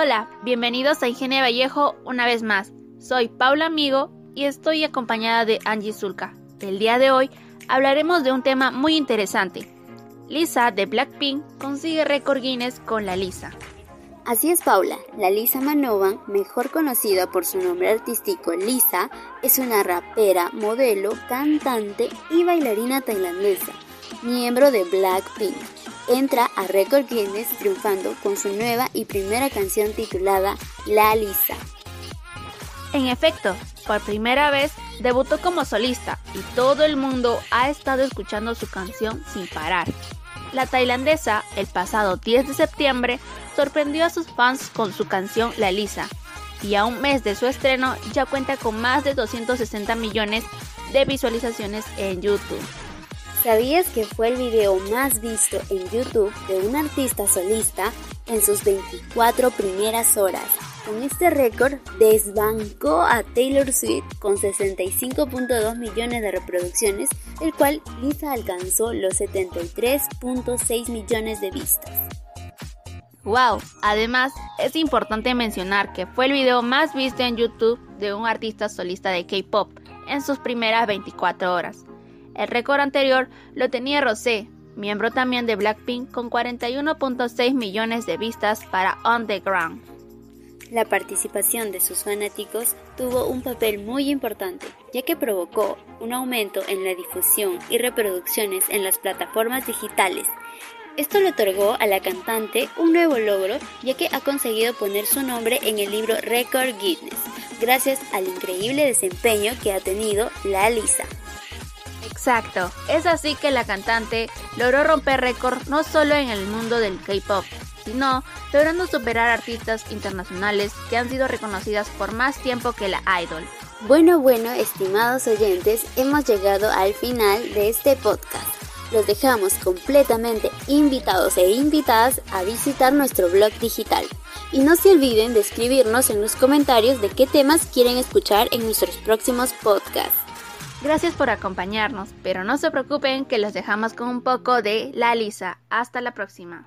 Hola, bienvenidos a Ingenia Vallejo una vez más. Soy Paula Amigo y estoy acompañada de Angie Zulka. El día de hoy hablaremos de un tema muy interesante. Lisa de Blackpink consigue récord Guinness con la Lisa. Así es Paula, la Lisa Manovan, mejor conocida por su nombre artístico Lisa, es una rapera, modelo, cantante y bailarina tailandesa, miembro de Blackpink. Entra a Record Guinness triunfando con su nueva y primera canción titulada La Lisa. En efecto, por primera vez debutó como solista y todo el mundo ha estado escuchando su canción sin parar. La tailandesa, el pasado 10 de septiembre, sorprendió a sus fans con su canción La Lisa, y a un mes de su estreno ya cuenta con más de 260 millones de visualizaciones en YouTube. ¿Sabías que fue el video más visto en YouTube de un artista solista en sus 24 primeras horas? Con este récord desbancó a Taylor Swift con 65.2 millones de reproducciones, el cual Lisa alcanzó los 73.6 millones de vistas. Wow, además es importante mencionar que fue el video más visto en YouTube de un artista solista de K-pop en sus primeras 24 horas. El récord anterior lo tenía Rosé, miembro también de Blackpink, con 41.6 millones de vistas para On the Ground. La participación de sus fanáticos tuvo un papel muy importante, ya que provocó un aumento en la difusión y reproducciones en las plataformas digitales. Esto le otorgó a la cantante un nuevo logro, ya que ha conseguido poner su nombre en el libro Record Guinness, gracias al increíble desempeño que ha tenido la Lisa. Exacto, es así que la cantante logró romper récord no solo en el mundo del K-pop, sino logrando superar artistas internacionales que han sido reconocidas por más tiempo que la idol. Bueno, bueno, estimados oyentes, hemos llegado al final de este podcast. Los dejamos completamente invitados e invitadas a visitar nuestro blog digital. Y no se olviden de escribirnos en los comentarios de qué temas quieren escuchar en nuestros próximos podcasts. Gracias por acompañarnos, pero no se preocupen que los dejamos con un poco de La Lisa. Hasta la próxima.